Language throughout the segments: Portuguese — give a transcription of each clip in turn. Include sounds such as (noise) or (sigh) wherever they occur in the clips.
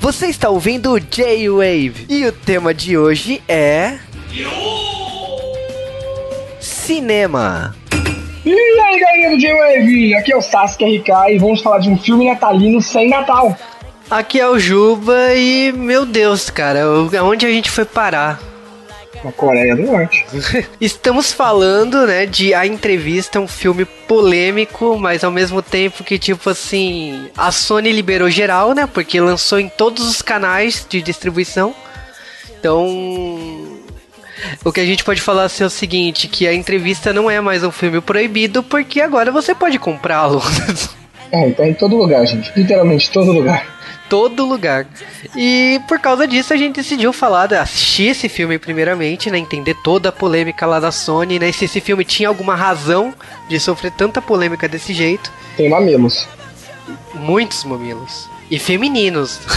Você está ouvindo o J-Wave e o tema de hoje é. Cinema. E aí, galerinha do J-Wave? Aqui é o Sasuke RK e vamos falar de um filme natalino sem Natal. Aqui é o Juba e, meu Deus, cara, onde a gente foi parar? Na Coreia do Norte. (laughs) Estamos falando, né, de A Entrevista, um filme polêmico, mas ao mesmo tempo que, tipo assim, a Sony liberou geral, né, porque lançou em todos os canais de distribuição. Então, o que a gente pode falar assim, é o seguinte, que a entrevista não é mais um filme proibido, porque agora você pode comprá-lo. É, tá em todo lugar, gente. Literalmente todo lugar todo lugar. E por causa disso a gente decidiu falar, assistir esse filme primeiramente, né, entender toda a polêmica lá da Sony, né, se esse filme tinha alguma razão de sofrer tanta polêmica desse jeito. Tem mamilos. Muitos mamilos. E femininos. (laughs)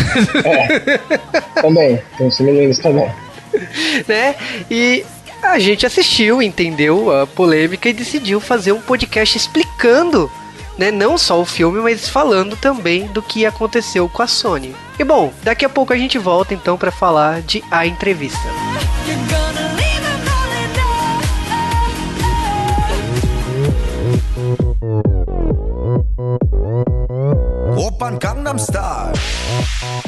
É. também, tem os femininos também. (laughs) né? E a gente assistiu, entendeu a polêmica e decidiu fazer um podcast explicando né? Não só o filme, mas falando também do que aconteceu com a Sony. E bom, daqui a pouco a gente volta então para falar de A Entrevista. Open Gangnam Style.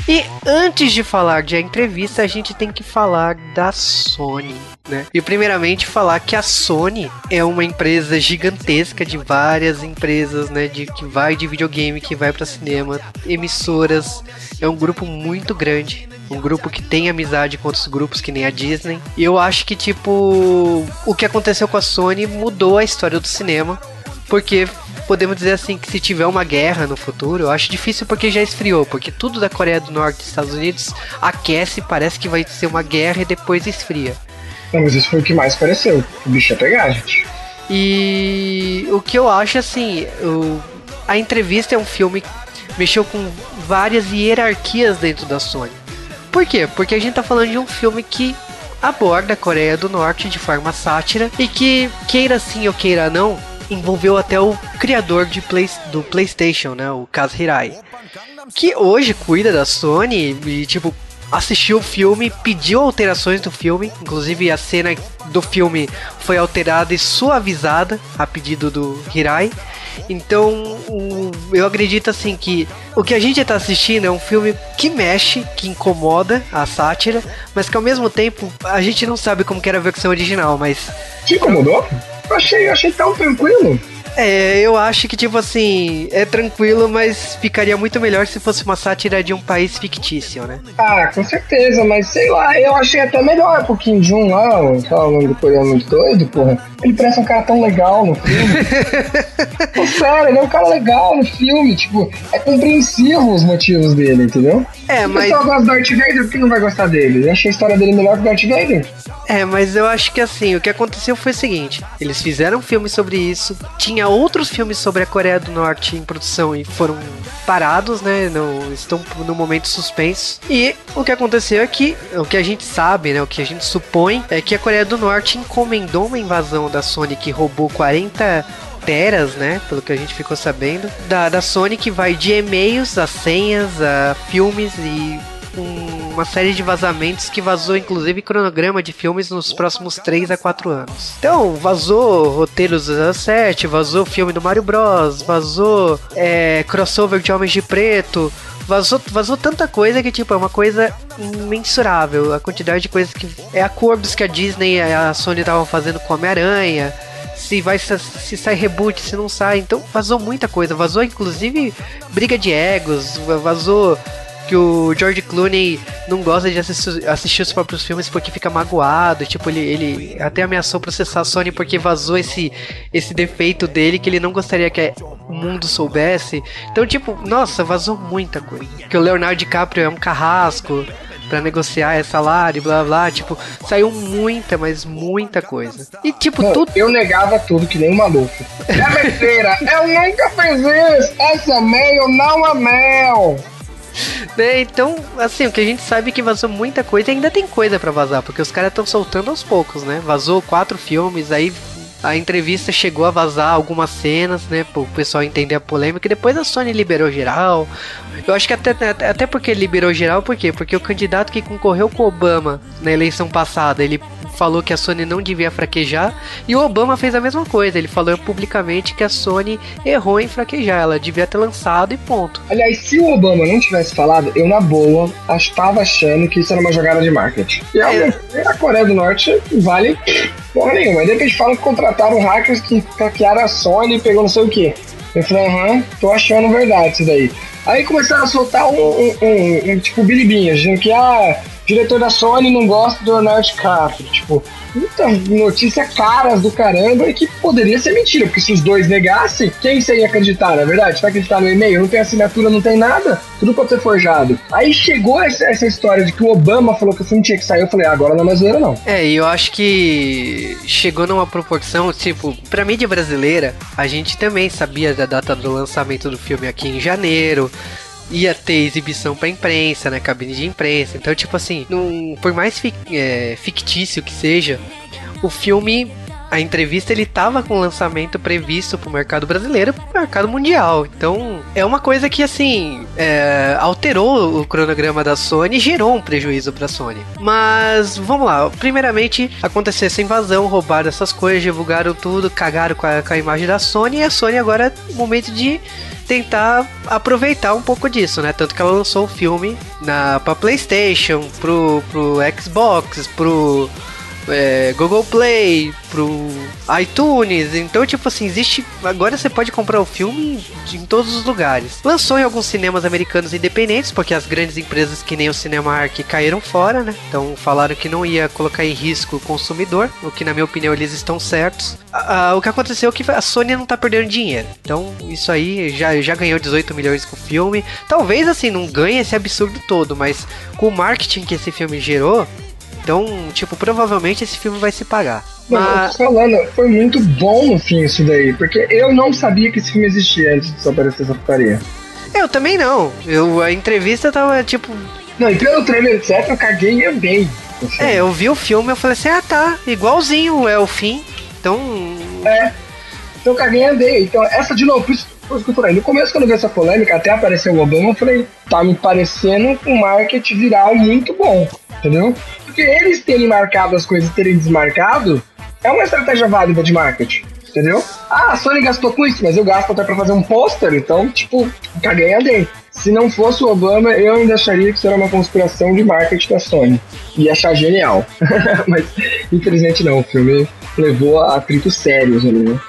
E antes de falar de a entrevista, a gente tem que falar da Sony, né? E primeiramente falar que a Sony é uma empresa gigantesca de várias empresas, né, de que vai de videogame, que vai para cinema, emissoras, é um grupo muito grande. Um grupo que tem amizade com outros grupos, que nem a Disney. E eu acho que, tipo, o que aconteceu com a Sony mudou a história do cinema. Porque podemos dizer assim que se tiver uma guerra no futuro, eu acho difícil porque já esfriou, porque tudo da Coreia do Norte e Estados Unidos aquece, parece que vai ser uma guerra e depois esfria. Não, mas isso foi o que mais pareceu. O bicho ia pegar, gente. E o que eu acho assim, o... a entrevista é um filme que mexeu com várias hierarquias dentro da Sony. Por quê? Porque a gente tá falando de um filme que aborda a Coreia do Norte de forma sátira e que, queira sim ou queira não, envolveu até o criador de play, do PlayStation, né, o Kaz Hirai, que hoje cuida da Sony e tipo assistiu o filme, pediu alterações do filme, inclusive a cena do filme foi alterada e suavizada a pedido do Hirai. Então, eu acredito assim que o que a gente está assistindo é um filme que mexe, que incomoda a sátira, mas que ao mesmo tempo a gente não sabe como era a versão original, mas. Te incomodou? Achei, eu achei tão tranquilo. É, eu acho que, tipo assim, é tranquilo, mas ficaria muito melhor se fosse uma sátira de um país fictício, né? Ah, com certeza, mas sei lá, eu achei até melhor pro Kim Jong lá, o nome do coreano muito doido, porra. Ele parece um cara tão legal no filme. (laughs) Pô, sério, ele é um cara legal no filme, tipo, é compreensível os motivos dele, entendeu? É, mas. Se o pessoal gosta do Darth Vader, quem não vai gostar dele? Eu achei a história dele melhor que o Darth Vader. É, mas eu acho que assim, o que aconteceu foi o seguinte: eles fizeram um filme sobre isso, tinha outros filmes sobre a Coreia do Norte em produção e foram parados, né? Não, estão no momento suspenso. E o que aconteceu é que, o que a gente sabe, né? O que a gente supõe é que a Coreia do Norte encomendou uma invasão da Sony que roubou 40 teras, né? Pelo que a gente ficou sabendo, da, da Sony que vai de e-mails a senhas, a filmes e uma série de vazamentos que vazou inclusive cronograma de filmes nos próximos 3 a 4 anos. Então, vazou roteiros do 7, vazou filme do Mario Bros, vazou é, crossover de Homens de Preto, vazou, vazou tanta coisa que, tipo, é uma coisa imensurável. A quantidade de coisas que. É a Corbs que a Disney e a Sony estavam fazendo com Homem-Aranha. Se vai se sai reboot, se não sai. Então vazou muita coisa. Vazou inclusive briga de egos, vazou que o George Clooney não gosta de assistir, assistir, os próprios filmes porque fica magoado. Tipo, ele, ele até ameaçou processar a Sony porque vazou esse, esse defeito dele que ele não gostaria que o mundo soubesse. Então, tipo, nossa, vazou muita coisa. Que o Leonardo DiCaprio é um carrasco para negociar esse salário, blá blá. Tipo, saiu muita, mas muita coisa. E tipo, Bom, tudo. Eu negava tudo que nem um maluco. É besteira! eu nunca fiz isso! Essa é mel, não é mel! (laughs) né? Então, assim, o que a gente sabe é que vazou muita coisa e ainda tem coisa para vazar, porque os caras estão soltando aos poucos, né? Vazou quatro filmes, aí a entrevista chegou a vazar algumas cenas, né? Pro pessoal entender a polêmica. E depois a Sony liberou geral. Eu acho que até, até porque liberou geral, por quê? Porque o candidato que concorreu com Obama na eleição passada, ele falou que a Sony não devia fraquejar e o Obama fez a mesma coisa. Ele falou publicamente que a Sony errou em fraquejar, ela devia ter lançado e ponto. Aliás, se o Obama não tivesse falado, eu na boa estava achando que isso era uma jogada de marketing. E é. a Coreia do Norte vale porra nenhuma. Aí de repente falam que contrataram hackers que hackearam a Sony e pegou não sei o que. Eu falei, aham, tô achando verdade isso daí. Aí começaram a soltar um, um, um, um tipo biribinha, dizendo que ah, diretor da Sony não gosta do Leonardo DiCaprio. Tipo, puta notícia caras do caramba e que poderia ser mentira, porque se os dois negassem, quem você ia acreditar, na é verdade? Você vai acreditar no e-mail? Não tem assinatura, não tem nada, tudo pode ser forjado. Aí chegou essa, essa história de que o Obama falou que o filme tinha que sair, eu falei, ah, agora não é mais não. É, e eu acho que chegou numa proporção, tipo, pra mídia brasileira, a gente também sabia da data do lançamento do filme aqui em janeiro ia ter exibição pra imprensa, né? Cabine de imprensa. Então, tipo assim, num, por mais fi, é, fictício que seja, o filme a entrevista ele tava com lançamento previsto pro mercado brasileiro e pro mercado mundial. Então, é uma coisa que, assim, é, alterou o cronograma da Sony e gerou um prejuízo pra Sony. Mas, vamos lá. Primeiramente, aconteceu essa invasão, roubaram essas coisas, divulgaram tudo, cagaram com a, com a imagem da Sony e a Sony agora é momento de tentar aproveitar um pouco disso, né? Tanto que ela lançou o filme na, pra PlayStation, pro, pro Xbox, pro é, Google Play, pro iTunes. Então, tipo assim, existe. Agora você pode comprar o filme em todos os lugares. Lançou em alguns cinemas americanos independentes, porque as grandes empresas que nem o Cinemark caíram fora, né? Então falaram que não ia colocar em risco o consumidor, o que na minha opinião eles estão certos. Ah, o que aconteceu é que a Sony não tá perdendo dinheiro. Então, isso aí já, já ganhou 18 milhões com o filme. Talvez assim, não ganhe esse absurdo todo, mas com o marketing que esse filme gerou, então, tipo, provavelmente esse filme vai se pagar. Mas... falando, foi muito bom no fim isso daí, porque eu não sabia que esse filme existia antes de aparecer essa putaria. Eu também não. Eu, a entrevista tava tipo. Não, e pelo trailer, etc, eu caguei e andei. Assim. É, eu vi o filme e falei assim, ah tá, igualzinho é o fim. Então. É. Então eu caguei e andei. Então, essa de novo, por isso, por falei, no começo, quando eu vi essa polêmica, até apareceu o Obama, eu falei, tá me parecendo um marketing viral muito bom, entendeu? Porque eles terem marcado as coisas terem desmarcado é uma estratégia válida de marketing. Entendeu? Ah, a Sony gastou com isso, mas eu gasto até pra fazer um pôster, então, tipo, caguei a dentro. Se não fosse o Obama, eu ainda acharia que isso era uma conspiração de marketing da Sony. E achar genial. (laughs) mas, infelizmente, não. O filme levou a atritos sérios ali, né?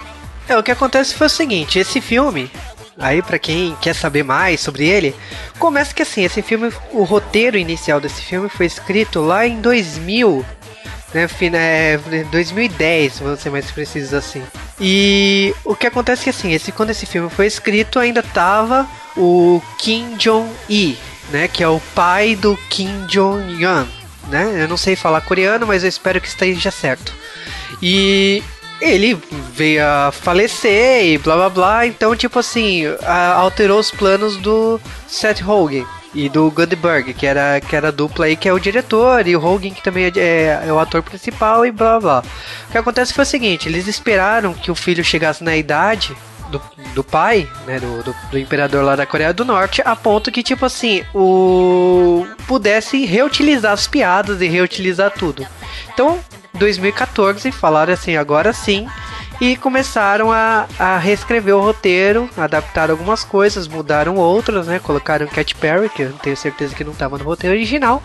É, o que acontece foi o seguinte: esse filme, Aí, para quem quer saber mais sobre ele, começa que assim, esse filme, o roteiro inicial desse filme foi escrito lá em 2000, né, 2010, vamos ser mais precisos assim. E o que acontece é que assim, esse, quando esse filme foi escrito, ainda tava o Kim Jong-il, né, que é o pai do Kim Jong-un, né? Eu não sei falar coreano, mas eu espero que esteja certo. E ele veio a falecer e blá blá blá. Então, tipo assim, a, alterou os planos do Seth Rogen e do Goldberg, que era, que era a dupla aí, que é o diretor, e o Rogen, que também é, é, é, o ator principal, e blá blá. O que acontece foi o seguinte: eles esperaram que o filho chegasse na idade. Do, do pai, né, do, do, do imperador lá da Coreia do Norte, a ponto que, tipo assim, o pudesse reutilizar as piadas e reutilizar tudo. Então, 2014 falaram assim, agora sim, e começaram a, a reescrever o roteiro, adaptar algumas coisas, mudaram outras, né? Colocaram Cat Perry, que eu tenho certeza que não estava no roteiro original,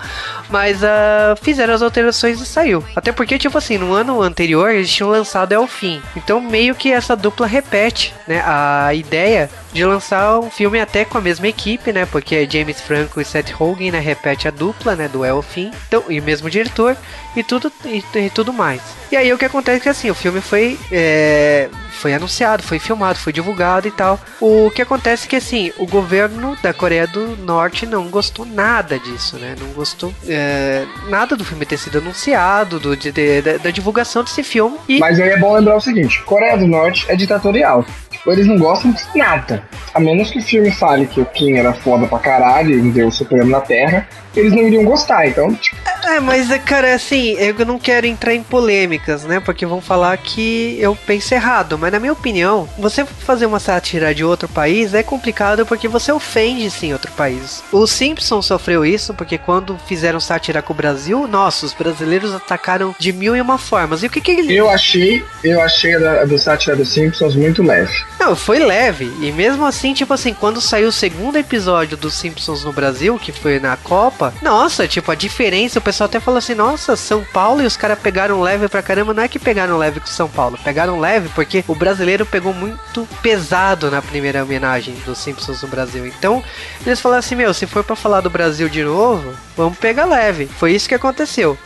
mas uh, fizeram as alterações e saiu. Até porque, tipo assim, no ano anterior eles tinham lançado É o Fim. Então, meio que essa dupla repete, né? A ideia de lançar um filme até com a mesma equipe, né? Porque é James Franco e Seth Rogen, né? Repete a dupla, né? Do É o Fim. Então, e o mesmo diretor e tudo, e, e tudo mais. E aí o que acontece é que assim, o filme foi. É, foi anunciado, foi filmado, foi divulgado e tal. O que acontece é que assim, o governo da Coreia do Norte não gostou nada disso, né? Não gostou é, nada do filme ter sido anunciado, do, de, de, da, da divulgação desse filme. E... Mas aí é bom lembrar o seguinte: Coreia do Norte é ditatorial eles não gostam de nada. A menos que o filme fale que o Kim era foda pra caralho e deu o supremo na Terra, eles não iriam gostar. Então, tipo, É, mas, cara, assim, eu não quero entrar em polêmicas, né? Porque vão falar que eu penso errado. Mas, na minha opinião, você fazer uma sátira de outro país é complicado porque você ofende, sim, outro país. O Simpson sofreu isso porque quando fizeram sátira com o Brasil, nossa, os brasileiros atacaram de mil e uma formas. E o que que ele... Eu achei, eu achei a do sátira dos Simpsons muito leve. Não, foi leve. E mesmo assim, tipo assim, quando saiu o segundo episódio dos Simpsons no Brasil, que foi na Copa, nossa, tipo, a diferença, o pessoal até falou assim, nossa, São Paulo e os caras pegaram leve pra caramba. Não é que pegaram leve com São Paulo, pegaram leve porque o brasileiro pegou muito pesado na primeira homenagem dos Simpsons no Brasil. Então, eles falaram assim, meu, se for para falar do Brasil de novo, vamos pegar leve. Foi isso que aconteceu.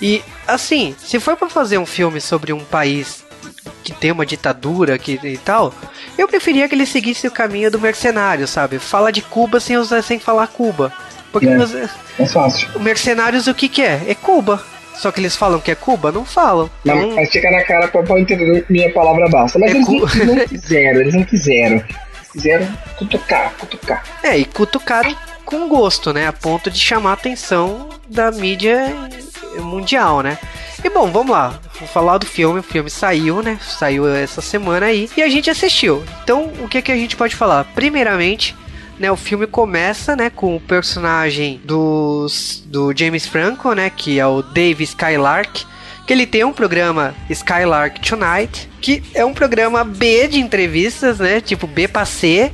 E assim, se for para fazer um filme sobre um país que tem uma ditadura que, e tal, eu preferia que ele seguisse o caminho do mercenário, sabe? Fala de Cuba sem usar sem falar Cuba. Porque É. É fácil. o mercenários o que que é? É Cuba. Só que eles falam que é Cuba? Não falam. Mas, Então, mas fica na cara pra, entender minha palavra basta. Mas É eles não, não (laughs) quiseram, eles não quiseram. Eles quiseram cutucar, cutucar. é, e cutucaram com gosto, né? A ponto de chamar a atenção da mídia mundial, né? E bom, vamos lá. Vou falar do filme. O filme saiu, né? Saiu essa semana aí. E a gente assistiu. Então, o que, que a gente pode falar? Primeiramente, né, o filme começa, né, com o personagem dos, do James Franco, né, que é o Dave Skylark, que ele tem um programa Skylark Tonight, que é um programa B de entrevistas, né, tipo B pra C,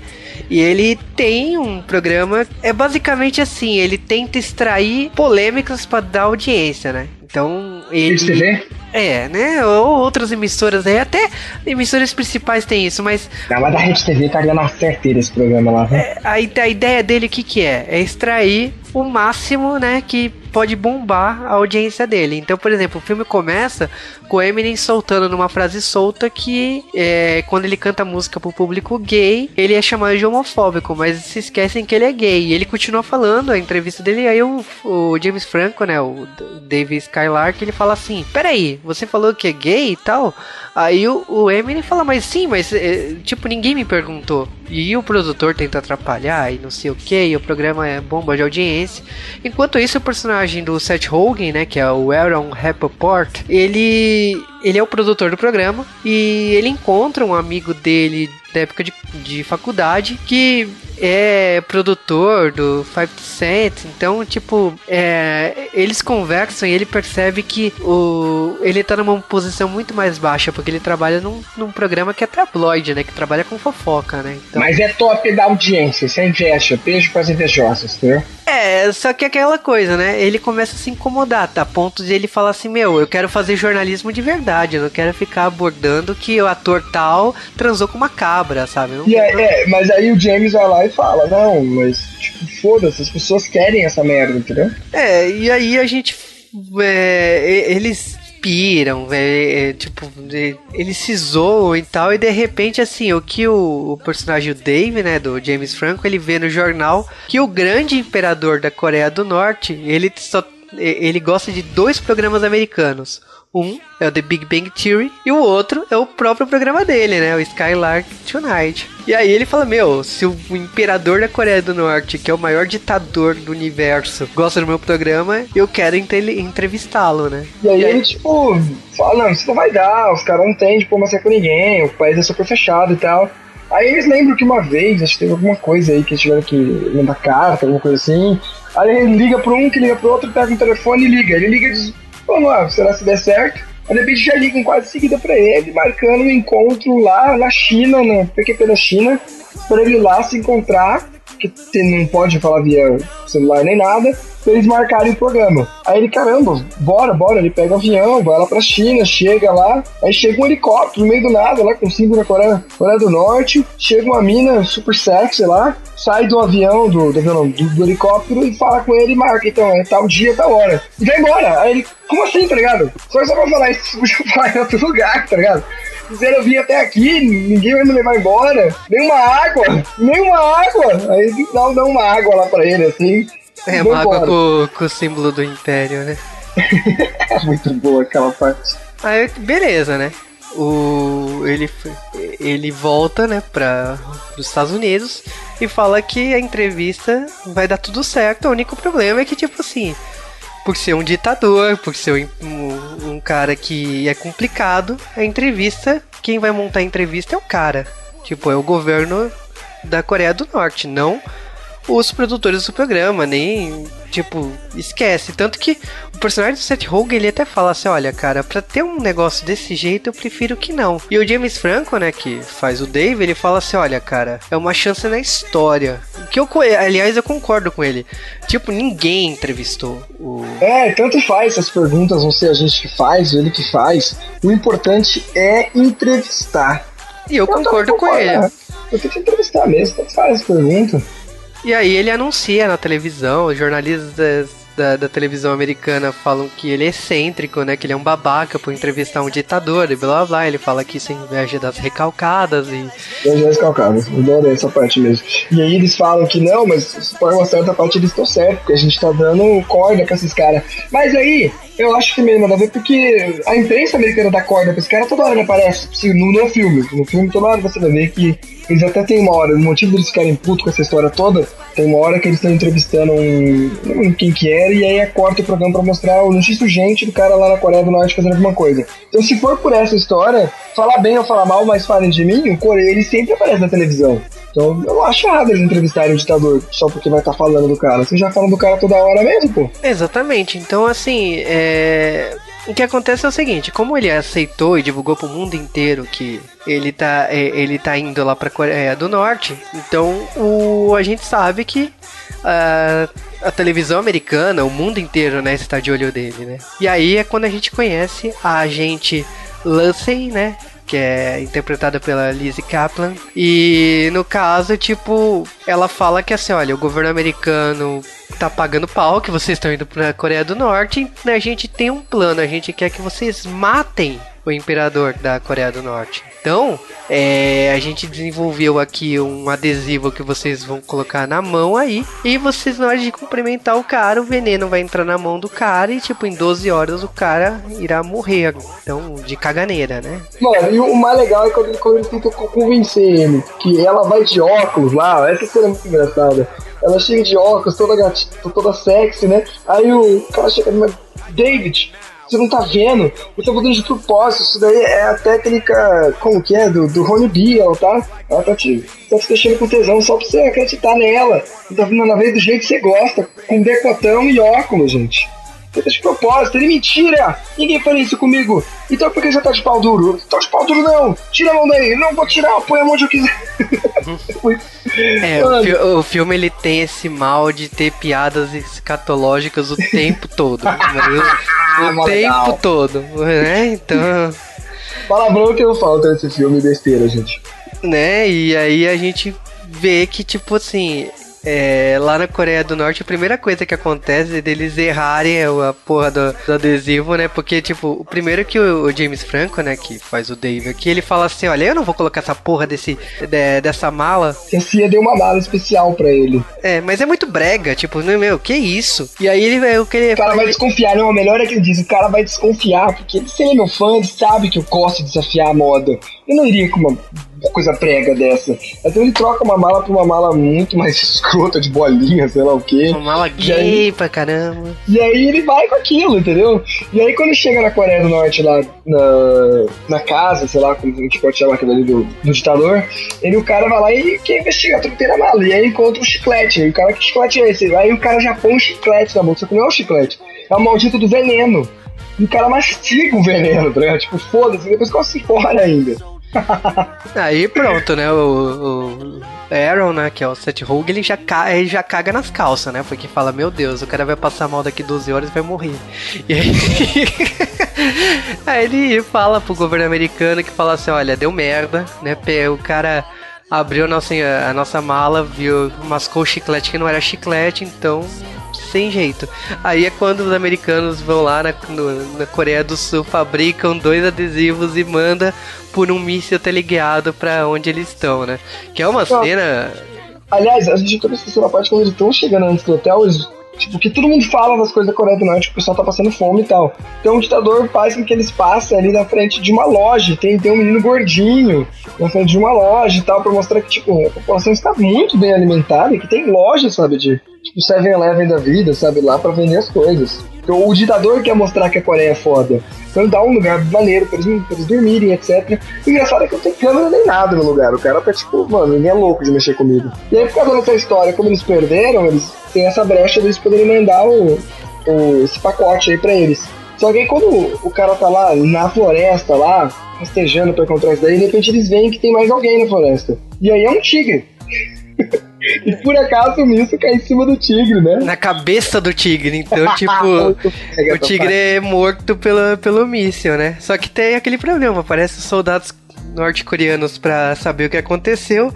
e ele tem um programa, é basicamente assim, ele tenta extrair polêmicas para dar audiência, né? Então, ele Isso TV? É, né? Ou outras emissoras aí, até emissoras principais tem isso, mas Não, mas da Rede TV tá ganhando certeira esse programa lá, né? a, a ideia dele o que, que é? É extrair o máximo, né, que pode bombar a audiência dele. Então, por exemplo, o filme começa com o Eminem soltando numa frase solta que é, quando ele canta música pro público gay, ele é chamado de homofóbico, mas se esquecem que ele é gay. E ele continua falando a entrevista dele, aí o, o James Franco, né, o D- Dave Skylark, ele fala assim: Peraí, você falou que é gay e tal? Aí o, o Eminem fala, mas sim, mas é, tipo, ninguém me perguntou. E o produtor tenta atrapalhar e não sei o que, e o programa é bomba de audiência. Enquanto isso, o personagem do Seth Rogen, né, que é o Aaron Rappaport, ele, ele é o produtor do programa e ele encontra um amigo dele da época de, de faculdade que é produtor do 50 Cent, então, tipo, é, eles conversam e ele percebe que o, ele tá numa posição muito mais baixa, porque ele trabalha num, num programa que é tabloide, né, que trabalha com fofoca, né, então... Mas é top da audiência, sem inveja, beijo pras invejosas, entendeu? É, só que aquela coisa, né? Ele começa a se incomodar, tá? A ponto de ele falar assim: Meu, eu quero fazer jornalismo de verdade, eu não quero ficar abordando que o ator tal transou com uma cabra, sabe? Não- E é, é, mas aí o James vai lá e fala, não, mas tipo, foda-se, as pessoas querem essa merda, entendeu? É, e aí a gente. é, eles piram, velho. tipo, de- eles se zoam e tal, e de repente, assim, o que o, o personagem o Dave, né, do James Franco, ele vê no jornal que o grande imperador da Coreia do Norte, ele só. Ele gosta de dois programas americanos. Um é o The Big Bang Theory e o outro é o próprio programa dele, né? O Skylark Tonight. E aí ele fala: Meu, se o imperador da Coreia do Norte, que é o maior ditador do universo, gosta do meu programa, eu quero entre- entrevistá-lo, né? E aí ele, tipo, fala, não, isso não vai dar, os caras não têm diplomacia com ninguém, o país é super fechado e tal. Aí eles lembram que uma vez, acho que teve alguma coisa aí que eles tiveram que mandar carta, alguma coisa assim. Aí ele liga pro um, que liga pro outro, pega um telefone e liga. Ele liga vamos lá, será que der certo? Aí de repente já ligam quase seguida pra ele, marcando um encontro lá na China, no PQP da China, pra ele lá se encontrar, que tem- não pode falar via celular nem nada, pra eles marcarem o programa. Aí ele, caramba, bora, bora, ele pega o avião, vai lá pra China, chega lá, aí chega um helicóptero no meio do nada, lá com o símbolo da Coreia, Coreia do Norte, chega uma mina super sexy lá, sai do avião, do, do, não, do, do helicóptero e fala com ele e marca, então, é tal dia, tal hora. E vai embora. Aí ele, como assim, tá ligado? Só só pra falar isso, (laughs) podia falar em outro lugar, tá ligado? Fizeram vir até aqui, ninguém vai me levar embora. Nem uma água, nem uma água. Aí dá, dá uma água lá pra ele, assim. É uma vai água embora. com, com o símbolo do império, né? É (laughs) muito boa aquela parte. Aí, beleza, né? O, ele, ele volta, né, para os Estados Unidos e fala que a entrevista vai dar tudo certo. O único problema é que, tipo assim, por ser um ditador, por ser um, um cara que é complicado, a entrevista, quem vai montar a entrevista é o cara. Tipo, é o governo da Coreia do Norte, não os produtores do programa, nem, tipo, esquece. Tanto que o personagem do Seth Rogen, ele até fala assim, olha, cara, pra ter um negócio desse jeito, eu prefiro que não. E o James Franco, né, que faz o Dave, ele fala assim, olha, cara, é uma chance na história. Que eu, aliás, eu concordo com ele. Tipo, ninguém entrevistou o... É, tanto faz essas perguntas, não sei a gente que faz, ele que faz. O importante é entrevistar. E eu, eu concordo com ele. Eu tenho que entrevistar mesmo, tanto faz as perguntas. E aí ele anuncia na televisão, jornalistas da, da, televisão americana falam que ele é excêntrico, né? Que ele é um babaca por entrevistar um ditador e blá blá. Ele fala que isso é inveja das recalcadas e. Inveja das recalcadas, adorei essa parte mesmo. E aí eles falam que não, mas por uma certa parte eles estão certos, porque a gente tá dando corda com esses caras. Mas aí, eu acho que meio nada a ver, porque a imprensa americana dá corda pra esse cara toda hora aparece. No, no filme. No filme toda hora você vai ver que eles até tem uma hora, o motivo deles ficarem putos com essa história toda, tem uma hora que eles estão entrevistando um, um quem que era, e aí corta o programa pra mostrar o notícia urgente do cara lá na Coreia do Norte fazendo alguma coisa. Então se for por essa história, falar bem ou falar mal, mas falem de mim, o Coreia ele sempre aparece na televisão. Então eu acho errado eles entrevistarem o ditador só porque vai estar tá falando do cara. Vocês já falam do cara toda hora mesmo, pô. Exatamente. Então, assim, é o que acontece é o seguinte, como ele aceitou e divulgou para o mundo inteiro que ele tá, é, ele tá indo lá para Coreia do Norte, então o, a gente sabe que a, a televisão americana, o mundo inteiro, né, está de olho dele, né? E aí é quando a gente conhece a agente Lucy, né? que é interpretada pela Lizzie Kaplan. E no caso, tipo, ela fala que assim, olha, o governo americano tá pagando pau, que vocês estão indo pra Coreia do Norte, né, a gente tem um plano, a gente quer que vocês matem o imperador da Coreia do Norte. Então, é, a gente desenvolveu aqui um adesivo que vocês vão colocar na mão aí. E vocês, na hora de cumprimentar o cara, o veneno vai entrar na mão do cara. E, tipo, em 12 horas o cara irá morrer. Então, de caganeira, né? Mano, e o mais legal é quando ele, quando ele tenta convencer ele que ela vai de óculos lá. Essa cena é muito engraçada. Ela chega de óculos, toda gatinha, toda sexy, né? Aí o cara chega, David, você não tá vendo, eu tô fazendo de propósito, isso daí é a técnica, como que é, do, do Rony Biel, tá? Ela tá te, tá te deixando com tesão só pra você acreditar nela, e tá na vez do jeito que você gosta, com decotão e óculos, gente. Você de propósito, ele mentira! Ninguém faria isso comigo. Então por que você tá de pau duro? Tô tá de pau duro não! Tira a mão daí! Não vou tirar, põe a mão onde eu quiser. (laughs) é, o, fi o, filme ele tem esse mal de ter piadas escatológicas o tempo todo. (laughs) o, o tempo legal. todo, né? Então. Palavrão que não falta nesse filme besteira, gente. Né? E aí a gente vê que, tipo assim, é, lá na Coreia do Norte, a primeira coisa que acontece é deles errarem a porra do, do adesivo, né? Porque, tipo, o primeiro que o, o, James Franco, né, que faz o Dave aqui, ele fala assim: olha, eu não vou colocar essa porra desse, de, dessa mala. A CIA deu uma mala especial pra ele. É, mas é muito brega, tipo, meu, que isso? E aí ele vai. O, que o cara vai desconfiar, não, o melhor é que ele diz: o cara vai desconfiar, porque se ele é meu fã, ele sabe que eu gosto de desafiar a moda. Eu não iria com uma coisa prega dessa. Então ele troca uma mala pra uma mala muito mais (laughs) escrota, de bolinha, sei lá o quê. Uma mala gay aí, pra caramba. E aí ele vai com aquilo, entendeu? E aí quando chega na Coreia do Norte, lá na, na casa, sei lá, como a gente pode chamar aquilo ali do, do ditador, ele o cara vai lá e quer investigar tudo que tem na mala. E aí encontra um chiclete. E o cara, que chiclete é esse? Aí o cara já põe um chiclete na boca, só que não é um chiclete. É o maldito do veneno. E o cara mastiga o veneno, tá? Tipo, foda-se, depois corre fora ainda. Aí pronto, né? O, o, Aaron, né? Que é o Seth Rogen, ele já, ca ele já caga nas calças, né? Porque fala, meu Deus, o cara vai passar mal daqui 12 horas e vai morrer. E aí... (laughs) aí ele fala pro governo americano que fala assim, olha, deu merda, né? O cara abriu a nossa, a nossa mala, viu, mascou o chiclete que não era chiclete, então sem jeito. Aí é quando os americanos vão lá na, no, na Coreia do Sul, fabricam dois adesivos e manda por um míssil teleguiado para onde eles estão, né? Que é uma cena. Aliás, a gente toda esqueceu a parte quando eles estão chegando antes do hotel, eles Tipo, que todo mundo fala das coisas da Coreia do Norte, que o pessoal tá passando fome e tal. Então o ditador faz com que eles passem ali na frente de uma loja. Tem, tem um menino gordinho na frente de uma loja e tal, pra mostrar que, tipo, a população está muito bem alimentada e que tem loja, sabe, de tipo 7-Eleven da vida, sabe, lá para vender as coisas. Então, o ditador quer mostrar que a Coreia é foda. Então dá um lugar maneiro pra eles, pra eles dormirem, etc. O engraçado é que não tem câmera nem nada no lugar. O cara tá tipo, mano, ele é louco de mexer comigo. E aí, por causa dessa história, como eles perderam, eles têm essa brecha deles poderem mandar o, o, esse pacote aí pra eles. Só que aí quando o cara tá lá na floresta, lá, rastejando pra encontrar isso daí, de repente eles veem que tem mais alguém na floresta. E aí é um tigre. (laughs) E por acaso o míssil cai em cima do tigre, né? Na cabeça do tigre. Então, (laughs) tipo, o tigre é morto pelo, pelo míssil, né? Só que tem aquele problema: aparecem os soldados norte-coreanos para saber o que aconteceu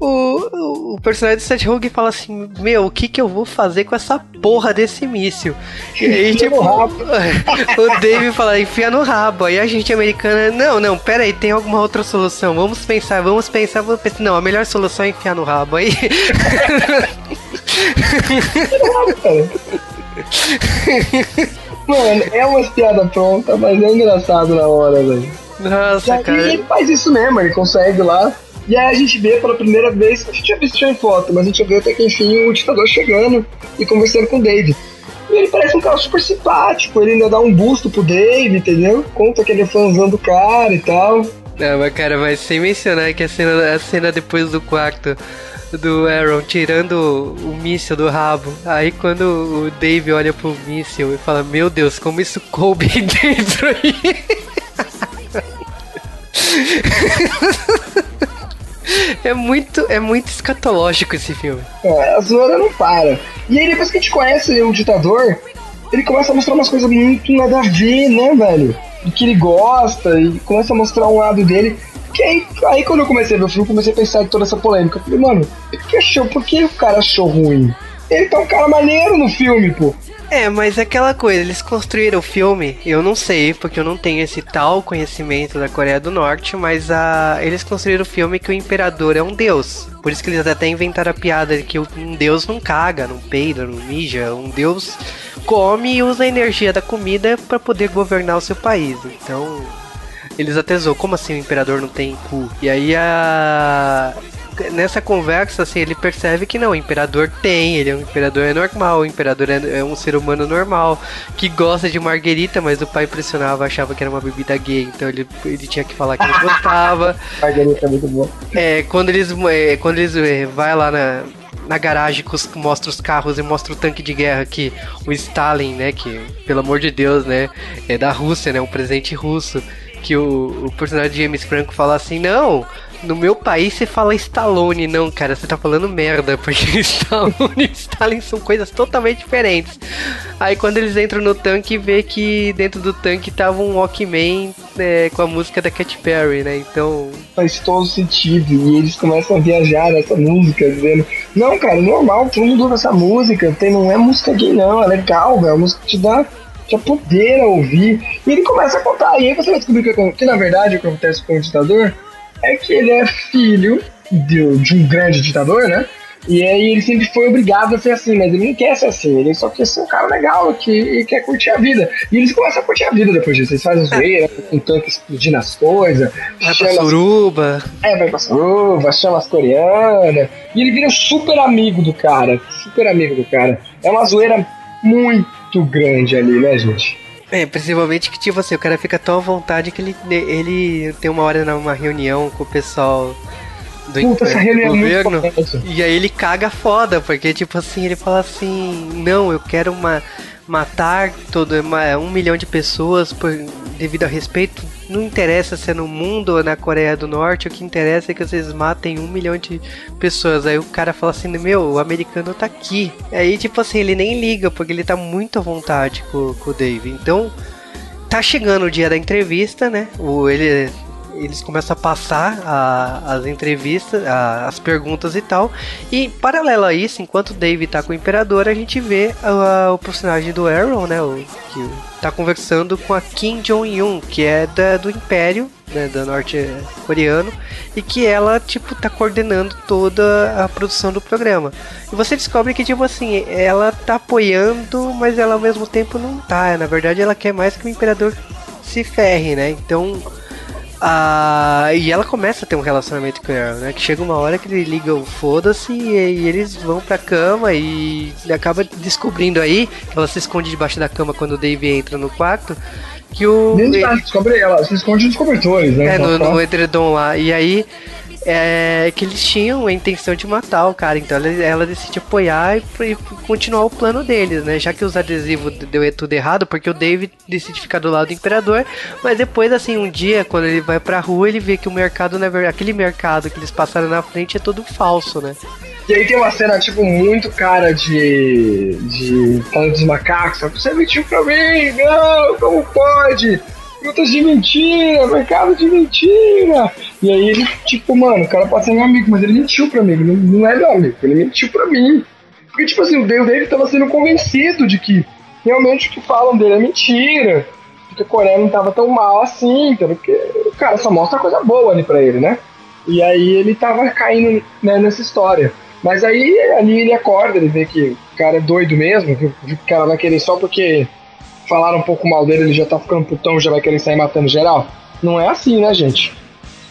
o, o personagem do Seth Rogen fala assim: Meu, o que que eu vou fazer com essa porra desse míssil? E aí, tipo, (laughs) o Dave fala: Enfia no rabo. Aí a gente americana: Não, não, pera aí, tem alguma outra solução? Vamos pensar, vamos pensar, vamos pensar. Não, a melhor solução é enfiar no rabo. Aí. Mano, é uma piada pronta, mas é engraçado na hora, velho. Nossa, e cara. ele faz isso mesmo, ele consegue lá e aí a gente vê pela primeira vez, a gente já visto em foto, mas a gente vê até que enfim o ditador chegando e conversando com o Dave. E ele parece um cara super simpático, ele ainda dá um busto pro Dave, entendeu? Conta que ele é fãzão do cara e tal. Não, mas cara, mas sem mencionar que a cena, a cena depois do quarto do Aaron tirando o míssil do rabo. Aí quando o Dave olha pro míssil e fala, meu Deus, como isso coube (laughs) dentro aí. (laughs) (laughs) É muito, é muito escatológico esse filme. É, a zoeira não para. E aí depois que a gente conhece o ditador, ele começa a mostrar umas coisas muito nada a ver, né, velho? Do que ele gosta, e começa a mostrar um lado dele. Que aí, aí quando eu comecei a ver o filme, comecei a pensar em toda essa polêmica. Eu falei, mano, por que, achou, por que o cara achou ruim? Ele tá um cara maneiro no filme, pô. É, mas aquela coisa, eles construíram o filme, eu não sei, porque eu não tenho esse tal conhecimento da Coreia do Norte, mas a, eles construíram o filme que o imperador é um deus. Por isso que eles até inventaram a piada de que um deus não caga, não peida, não mija, um deus come e usa a energia da comida para poder governar o seu país. Então, eles até zoam, como assim o imperador não tem cu? E aí a nessa conversa, assim, ele percebe que não, o imperador tem, ele é um imperador é normal, o imperador é, é, um ser humano normal, que gosta de marguerita, mas o pai pressionava, achava que era uma bebida gay, então ele, ele tinha que falar que não gostava. (laughs) marguerita é muito bom. É, quando eles, é, quando eles é, vai lá na, na garagem que mostra os carros e mostra o tanque de guerra que o Stalin, né, que pelo amor de Deus, né, é da Rússia, né, um presente russo, que o, o personagem de James Franco fala assim, não, no meu país você fala Stallone, não, cara, você tá falando merda, porque (laughs) Stallone e Stalin são coisas totalmente diferentes. Aí quando eles entram no tanque, vê que dentro do tanque tava um Walkman né, com a música da Katy Perry, né? Então. Faz todo sentido. E eles começam a viajar nessa música, dizendo: Não, cara, normal, todo mundo ouve essa música. Tem, não é música gay, não, é legal, velho. A música te dá te poder ouvir. E ele começa a contar. E aí você vai descobrir que, que na verdade o que acontece com o ditador é que ele é filho de, de um grande ditador, né? E aí ele sempre foi obrigado a ser assim, mas ele não quer ser assim, ele só quer ser um cara legal que quer curtir a vida. E eles começam a curtir a vida depois disso. Eles fazem zoeira, com tanque explodindo as coisas. Vai pra suruba. As... É, vai pra suruba, chama as coreanas. E ele vira super amigo do cara. Super amigo do cara. É uma zoeira muito grande ali, né, gente? É, principalmente que, tipo assim, o cara fica tão à vontade que ele, ele tem uma hora numa reunião com o pessoal do, Puta, reunião é governo. É e aí ele caga foda, porque, tipo assim, ele fala assim: Não, eu quero uma, matar todo uma, um milhão de pessoas por, devido a respeito. Não interessa se é no mundo ou na Coreia do Norte, o que interessa é que vocês matem um milhão de pessoas. Aí o cara fala assim: Meu, o americano tá aqui. Aí, tipo assim, ele nem liga, porque ele tá muito à vontade com, com o Dave. Então, tá chegando o dia da entrevista, né? O, ele eles começam a passar a, as entrevistas, a, as perguntas e tal. E paralelo a isso, enquanto o Dave tá com o Imperador, a gente vê a, o personagem do Aaron, né? O, que tá conversando com a Kim Jong-un, que é da, do Império, né, do norte-coreano, e que ela, tipo, tá coordenando toda a produção do programa. E você descobre que, tipo assim, ela tá apoiando, mas ela ao mesmo tempo não tá. Na verdade, ela quer mais que o Imperador se ferre, né? Então Ah, e ela começa a ter um relacionamento com o né? Que chega uma hora que ele liga o foda-se e, e, eles vão pra cama e acaba descobrindo aí, que ela se esconde debaixo da cama quando o Dave entra no quarto. Que o. Ele, descobre ela, se esconde nos cobertores, né? É, no, no edredom lá. E aí é que eles tinham a intenção de matar o cara, então ela, ela decide apoiar e, e, continuar o plano deles, né? Já que os adesivos deu tudo errado, porque o David decide ficar do lado do imperador, mas depois, assim, um dia, quando ele vai pra rua, ele vê que o mercado, na verdade, aquele mercado que eles passaram na frente é todo falso, né? E aí tem uma cena, tipo, muito cara de. de. Falando dos macacos. Você mentiu pra mim! Não! Como pode? Frutas de mentira, mercado de mentira. E aí ele, tipo, mano, o cara pode ser meu amigo, mas ele mentiu pra mim, ele não é meu amigo, ele mentiu pra mim. Porque, tipo assim, o Deus dele tava sendo convencido de que realmente o que falam dele é mentira, que a Coreia não tava tão mal assim, porque o cara só mostra coisa boa ali pra ele, né? E aí ele tava caindo né, nessa história. Mas aí ali ele acorda, ele vê que o cara é doido mesmo, que o cara vai querer só porque falaram um pouco mal dele, ele já tá ficando putão, já vai querer sair matando geral. Não é assim, né, gente?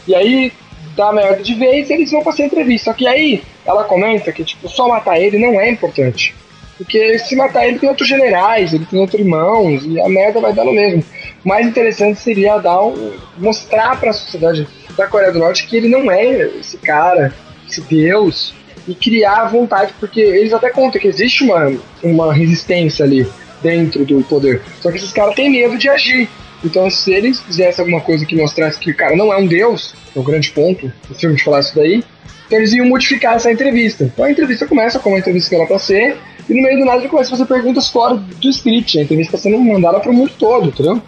E aí, dá merda de vez eles vão fazer entrevista. Só que aí, ela comenta que, tipo, só matar ele não é importante. Porque se matar ele tem outros generais, ele tem outros irmãos, e a merda vai dar no mesmo. Mais interessante seria dar um, mostrar para a sociedade da Coreia do Norte que ele não é esse cara, esse deus, e criar vontade, porque eles até contam que existe uma, uma resistência ali dentro do poder. Só que esses caras têm medo de agir. Então, se eles fizessem alguma coisa que mostrasse que o cara não é um deus, é o grande ponto do filme de falar isso daí, então eles iam modificar essa entrevista. Então a entrevista começa como uma entrevista que era pra ser, e no meio do nada ele começa a fazer perguntas fora do script. A entrevista está sendo mandada pro mundo todo, entendeu?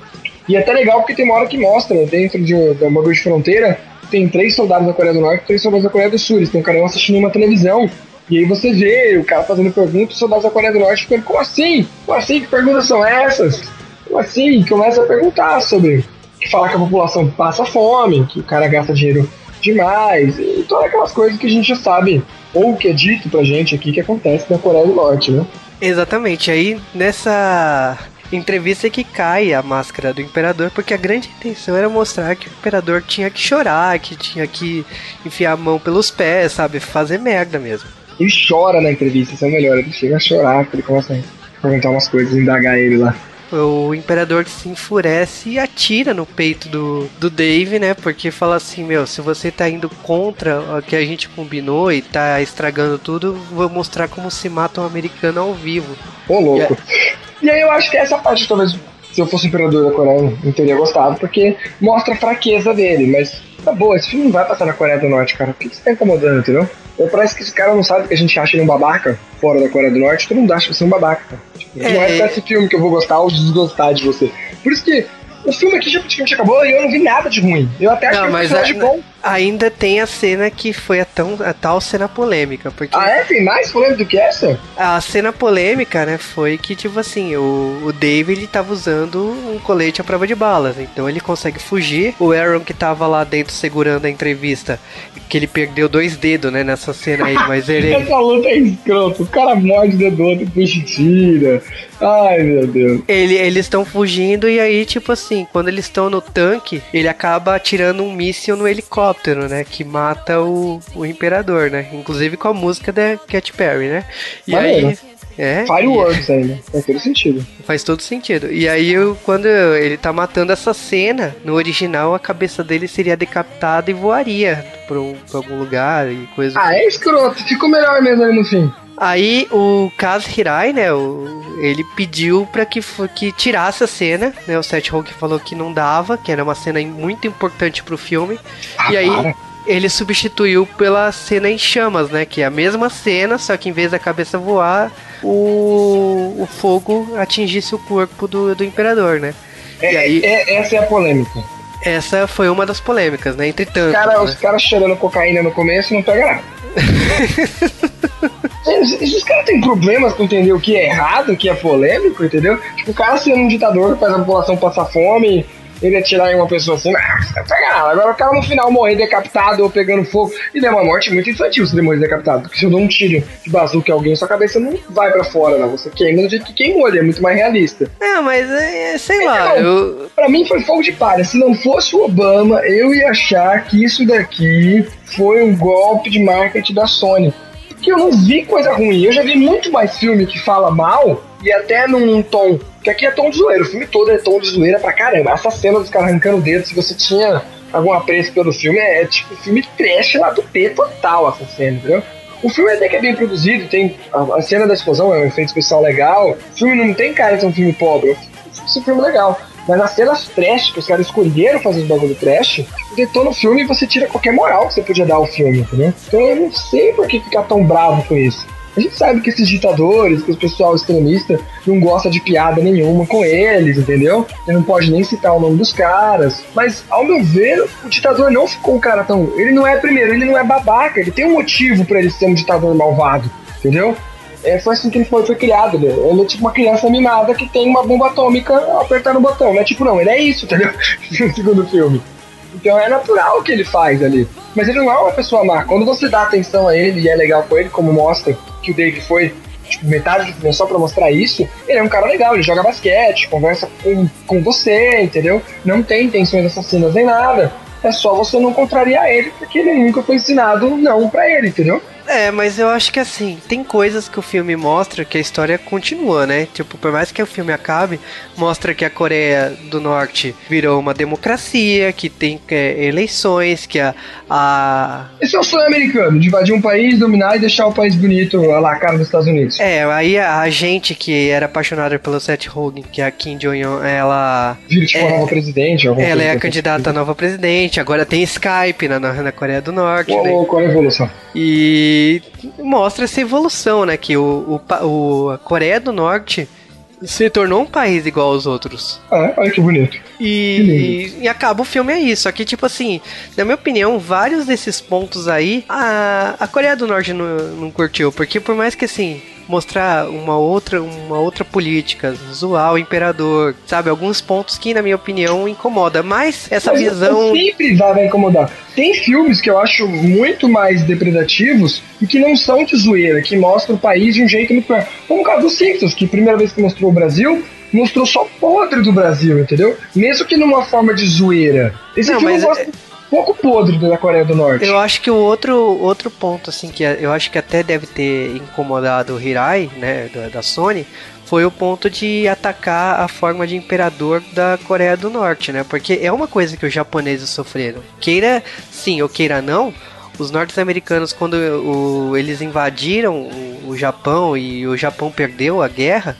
E é até legal porque tem uma hora que mostra, dentro de, uma de fronteira, tem três soldados da Coreia do Norte e três soldados da Coreia do Sul. Eles cada um assistindo uma televisão e aí você vê o cara fazendo perguntas, soldados da Coreia do Norte ficando, como assim? Como assim? Que perguntas são essas? Como assim? Começa a perguntar sobre que falar que a população passa fome, que o cara gasta dinheiro demais, e todas aquelas coisas que a gente já sabe, ou que é dito pra gente aqui que acontece na Coreia do Norte, né? Exatamente. Aí nessa entrevista que cai a máscara do imperador, porque a grande intenção era mostrar que o imperador tinha que chorar, que tinha que enfiar a mão pelos pés, sabe? Fazer merda mesmo. Ele chora na entrevista, isso é o melhor. Ele chega a chorar, porque ele começa a perguntar umas coisas, indagar ele lá. O imperador se enfurece e atira no peito do, do Dave, né? Porque fala assim: Meu, se você tá indo contra o que a gente combinou e tá estragando tudo, vou mostrar como se mata um americano ao vivo. Ô, louco. E, aí eu acho que essa parte, talvez, se eu fosse imperador da Coreia, não teria gostado, porque mostra a fraqueza dele, mas tá boa, esse filme não vai passar na Coreia do Norte, cara. Por que você tá incomodando, entendeu? Ou parece que esse cara não sabe que a gente acha ele um babaca fora da Coreia do Norte, todo mundo acha você um babaca. Tipo, é... Não é esse filme que eu vou gostar ou desgostar de você. Por isso que o filme aqui já praticamente acabou e eu não vi nada de ruim. Eu até acho não, que é um personagem bom ainda tem a cena que foi a, tão, a tal cena polêmica. Porque ah, é? Tem mais polêmica do que essa? A cena polêmica, né, foi que, tipo assim, o, o David tava usando um colete à prova de balas. Então ele consegue fugir. O Aaron, que tava lá dentro segurando a entrevista, que ele perdeu dois dedos, né, nessa cena aí, mas ele. (laughs) Essa luta é escroto. O cara morde o dedo outro, puxa e tira. Ai, meu Deus. Ele, eles estão fugindo e aí, tipo assim, quando eles estão no tanque, ele acaba atirando um míssil no helicóptero helicóptero, né? Que mata o, o imperador, né? Inclusive com a música da Cat Perry, né? E aí. É, Fireworks e... ainda, faz todo sentido. Faz todo sentido. E aí, eu, quando ele tá matando essa cena, no original a cabeça dele seria decapitada e voaria pra, um, pra algum lugar e coisa. Ah, é escroto, ficou melhor mesmo ali no fim. Aí o Kaz Hirai, né, o, ele pediu para que, que tirasse a cena, né, o Seth Rogen falou que não dava, que era uma cena muito importante pro filme. Ah, e aí para. ele substituiu pela cena em chamas, né, que é a mesma cena, só que em vez da cabeça voar, o, o fogo atingisse o corpo do, do imperador, né? É, aí, é, essa é a polêmica. Essa foi uma das polêmicas, né? Entre tantos. Cara, né? Os caras cheirando cocaína no começo não pega nada. (laughs) Esses caras têm problemas com entender o que é errado, o que é polêmico, entendeu? Tipo, o cara sendo um ditador que faz a população passar fome, ele atirar em uma pessoa assim, ah, você tá. Agora o cara no final morrer decapitado ou pegando fogo. E é uma morte muito infantil se ele morrer decapitado. Porque se eu dou um tiro de bazuca em alguém, sua cabeça não vai pra fora, não. Você queima do jeito que queimou, ele é muito mais realista. É, mas é, sei lá. Então, eu... Pra mim foi fogo de palha. Se não fosse o Obama, eu ia achar que isso daqui foi um golpe de marketing da Sony. Porque eu não vi coisa ruim. Eu já vi muito mais filme que fala mal e até num tom. Que aqui é tom de zoeira. O filme todo é tom de zoeira pra caramba. Essa cena dos caras arrancando o dedo, se você tinha algum apreço pelo filme, é, é tipo filme trash lá do P total essa cena, entendeu? O filme até que é bem produzido, tem a, cena da explosão é um efeito especial legal. O filme não tem cara de ser um filme pobre, é um filme legal. Mas nas cenas trash, que os caras escolheram fazer os bagulho trash, detona o filme e você tira qualquer moral que você podia dar ao filme, entendeu? Então eu não sei por que ficar tão bravo com isso. A gente sabe que esses ditadores, que o pessoal extremista não gosta de piada nenhuma com eles, entendeu? Você não pode nem citar o nome dos caras. Mas, ao meu ver, o ditador não ficou um cara tão. Ele não é, primeiro, ele não é babaca, ele tem um motivo para ele ser um ditador malvado, entendeu? É, foi assim que ele foi, foi criado, né? Ele é tipo uma criança mimada que tem uma bomba atômica apertando o botão. Não é tipo, não, ele é isso, entendeu? (laughs) no segundo filme. Então é natural o que ele faz ali. Mas ele não é uma pessoa má. Quando você dá atenção a ele e é legal com ele, como mostra que o Dave foi tipo, metade do filme só pra mostrar isso, ele é um cara legal, ele joga basquete, conversa com, com você, entendeu? Não tem intenções assassinas nem nada. É só você não contrariar ele, porque ele nunca foi ensinado não pra ele, entendeu? É, mas eu acho que assim, tem coisas que o filme mostra que a história continua, né? Tipo, por mais que o filme acabe, mostra que a Coreia do Norte virou uma democracia, que tem é, eleições, que a, a. Esse é o sonho americano, de invadir um país, dominar e deixar o país bonito lá a cara dos Estados Unidos. É, aí a, a gente que era apaixonada pelo Seth Rogen, que é a Kim Jong-un, ela. Vira tipo é, a nova presidente, Ela é a assim. candidata a nova presidente, agora tem Skype na, na Coreia do Norte. Uou, né? qual a evolução? E mostra essa evolução, né? Que o, o, o, a Coreia do Norte se tornou um país igual aos outros. Ah, olha que bonito. E, e, e, acaba o filme é isso. Aqui, tipo assim, na minha opinião, vários desses pontos aí, a, a Coreia do Norte não, não curtiu. Porque por mais que assim, mostrar uma outra, uma outra política, zoar o imperador, sabe? Alguns pontos que, na minha opinião, incomoda. Mas essa Mas visão. Sempre vai incomodar. Tem filmes que eu acho muito mais depredativos e que não são de zoeira, que mostram o país de um jeito muito. Como o caso dos Simpsons, que a primeira vez que mostrou o Brasil, mostrou só podre do Brasil, entendeu? Mesmo que numa forma de zoeira. Esse não, filme mas... gosta pouco podre da Coreia do Norte. Eu acho que o outro, outro ponto, assim, que eu acho que até deve ter incomodado o Hirai, né, da, da Sony, foi o ponto de atacar a forma de imperador da Coreia do Norte, né? Porque é uma coisa que os japoneses sofreram. Queira sim ou queira não, os norte-americanos, quando o, eles invadiram o, o Japão e o Japão perdeu a guerra,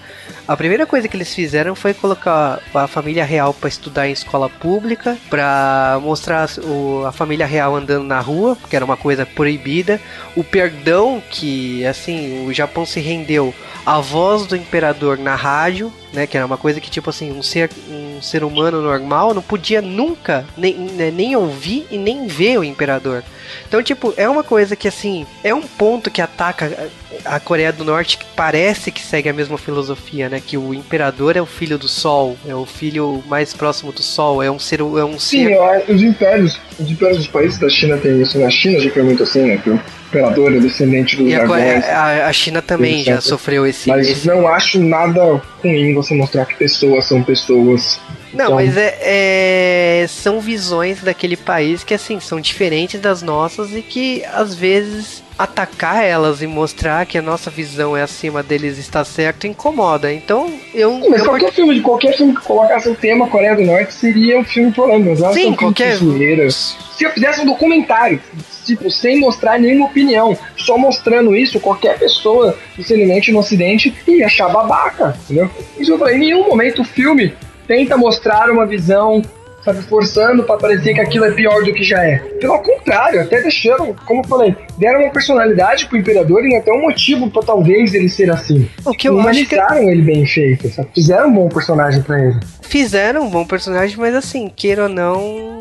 a primeira coisa que eles fizeram foi colocar a família real para estudar em escola pública, para mostrar o, a família real andando na rua, que era uma coisa proibida. O perdão que, assim, o Japão se rendeu à voz do imperador na rádio, né, que era uma coisa que tipo assim, um ser um ser humano normal não podia nunca nem, né, nem ouvir e nem ver o imperador. Então, tipo, é uma coisa que assim, é um ponto que ataca a Coreia do Norte que parece que segue a mesma filosofia, né? Que o imperador é o filho do sol, é o filho mais próximo do sol, é um ser. É um Sim, ser... os impérios, os impérios dos países da China tem isso. Na China já foi muito assim, né? Que o imperador é descendente dos e dragões. A, a, China também já sofreu esse. Mas esse... não acho nada ruim você mostrar que pessoas são pessoas não, então... mas é, é, são visões daquele país que assim são diferentes das nossas e que às vezes atacar elas e mostrar que a nossa visão é acima deles está certo incomoda. Então eu. Sim, mas eu qualquer part... filme, de qualquer filme que colocasse o tema Coreia do Norte seria um filme polêmico. Não Sim, qualquer. Se eu fizesse um documentário, tipo, sem mostrar nenhuma opinião, só mostrando isso, qualquer pessoa, sinceramente, no Ocidente ia achar babaca, entendeu? Isso eu falei, em nenhum momento o filme tenta mostrar uma visão, sabe, forçando para parecer que aquilo é pior do que já é. Pelo contrário, até deixaram, como eu falei, deram uma personalidade pro imperador e até um motivo para talvez ele ser assim. O que eu Humanizaram acho que... ele bem feito, sabe? Fizeram um bom personagem para ele. Fizeram um bom personagem, mas assim, queira ou não,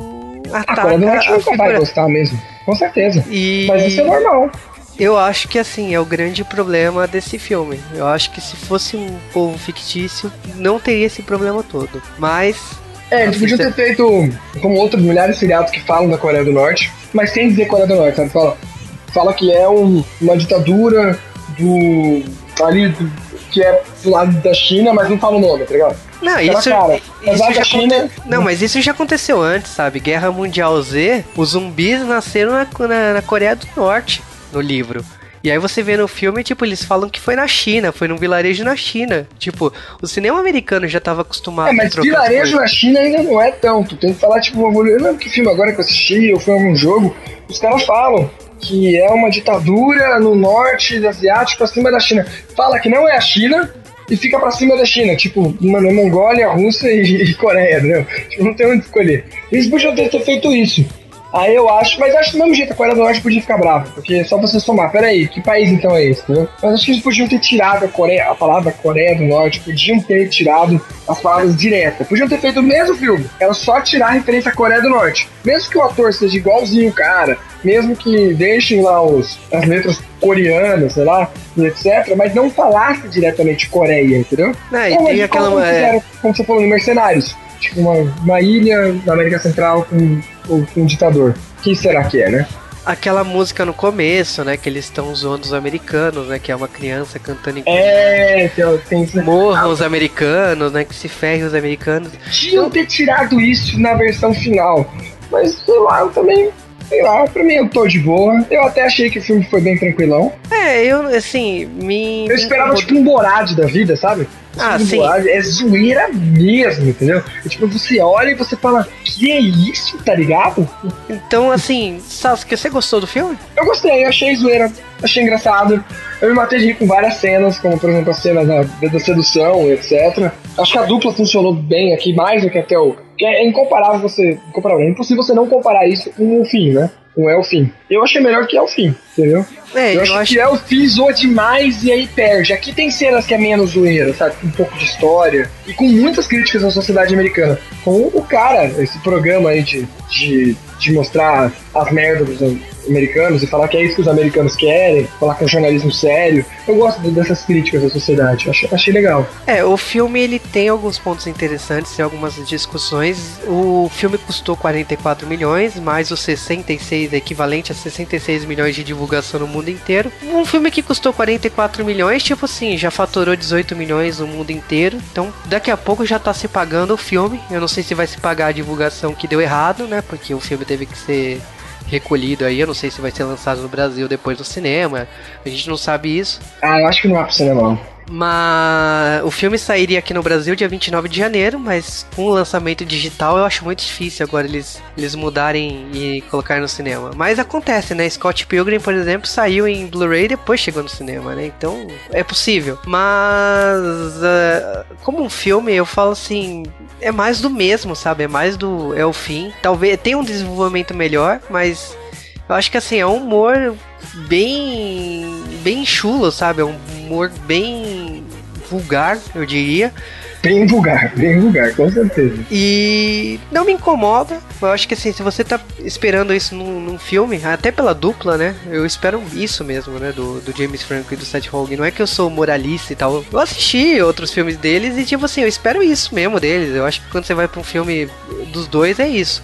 ataca Agora não a nunca vai gostar mesmo, com certeza. E... Mas isso é normal. Eu acho que assim, é o grande problema desse filme. Eu acho que se fosse um povo fictício, não teria esse problema todo. Mas É, eles podiam ter feito, como outros milhares de seriados que falam da Coreia do Norte, mas sem dizer Coreia do Norte, sabe? Fala, fala que é um, uma ditadura do. ali, do, que é do lado da China, mas não fala o nome, tá ligado? Não, Aquela isso, cara, isso já China- aconte- Não, mas isso já aconteceu antes, sabe? Guerra Mundial Z, os zumbis nasceram na, na- na Coreia do Norte, no livro. E aí você vê no filme, tipo, eles falam que foi na China, foi num vilarejo na China. Tipo, o cinema americano já tava acostumado É, mas vilarejo na China ainda não é tanto. Tem que falar, tipo, eu lembro que filme agora que eu assisti, ou foi algum jogo, os caras falam que é uma ditadura no norte asiático acima da China. Fala que não é a China e fica pra cima da China, tipo, mano, Mongólia, Rússia e, (laughs) e Coreia, entendeu? Tipo, não tem onde escolher. Eles podiam ter feito isso. Aí eu acho, mas acho que do mesmo jeito a Coreia do Norte podia ficar brava, porque é só você somar, peraí, que país então é esse, entendeu? Mas acho que eles podiam ter tirado a Coreia, a palavra Coreia do Norte, podiam ter tirado as palavras diretas, podiam ter feito o mesmo filme, era só tirar a referência à Coreia do Norte. Mesmo que o ator seja igualzinho o cara, mesmo que deixem lá os, as letras coreanas, sei lá, etc, mas não falasse diretamente Coreia, entendeu? Não, e tem aquela. como, é, fizeram, como você falou, em Mercenários. Tipo, uma, uma ilha da América Central com, um ditador. Quem será que é, né? aquela música no começo, né? Que eles estão zoando os americanos, né? Que é uma criança cantando em É, tem, tem. Morram os americanos, né? Que se ferrem os americanos. Tinham ter tirado isso na versão final. Mas, sei lá, eu também. Sei lá, pra mim eu tô de boa. Eu até achei que o filme foi bem tranquilão. É, eu, assim, me. Eu esperava, tipo, um Borad da vida, sabe? Ah, sim. É zoeira mesmo, entendeu? E, tipo, você olha e você fala, que é isso, tá ligado? Então, assim, Sasuke, você gostou do filme? Eu gostei, eu achei zoeira, achei engraçado. Eu me matei de rir com várias cenas, como por exemplo a cena da, da sedução, etc. Acho que a dupla funcionou bem aqui, mais do que até o. que é incomparável você. Incomparável, é impossível você não comparar isso com o fim, né? Com o Elfim. Eu achei melhor que Elfim, entendeu? É, eu, eu, acho, acho que Elfim zoa demais e aí perde. Aqui tem cenas que é menos zoeira, sabe? Com um pouco de história e com muitas críticas à sociedade americana. Com o cara, esse programa aí de, de, de mostrar as merdas dos americanos e falar que é isso que os americanos querem, falar que é um jornalismo sério. Eu gosto dessas críticas à sociedade, achei, achei legal. É, o filme ele tem alguns pontos interessantes e algumas discussões. O filme custou 44 milhões, mais os 66, equivalente a 66 milhões de divulgação no mundo inteiro. Um filme que custou 44 milhões, tipo assim, já faturou 18 milhões no mundo inteiro. Então, daqui a pouco já tá se pagando o filme. Eu não sei se vai se pagar a divulgação que deu errado, né? Porque o filme teve que ser recolhido aí. Eu não sei se vai ser lançado no Brasil depois do cinema. A gente não sabe isso. Ah, eu acho que não é pro cinema. Mas o filme sairia aqui no Brasil dia 29 de janeiro, mas com o lançamento digital eu acho muito difícil agora eles, eles mudarem e colocar no cinema. Mas acontece, né? Scott Pilgrim, por exemplo, saiu em Blu-ray e depois chegou no cinema, né? Então é possível. Mas ah, como um filme, eu falo assim, é mais do mesmo, sabe? É mais do é o fim. Talvez tenha um desenvolvimento melhor, mas eu acho que assim, é um humor bem bem chulo, sabe? É um humor bem vulgar, eu diria. Bem vulgar, bem vulgar, com certeza. E não me incomoda. Eu acho que assim, se você tá esperando isso num, num filme, até pela dupla, né? Eu espero isso mesmo, né? Do, do James Franco e do Seth Rogen. Não é que eu sou moralista e tal. Eu assisti outros filmes deles e, tipo assim, eu espero isso mesmo deles. Eu acho que quando você vai pra um filme dos dois, é isso.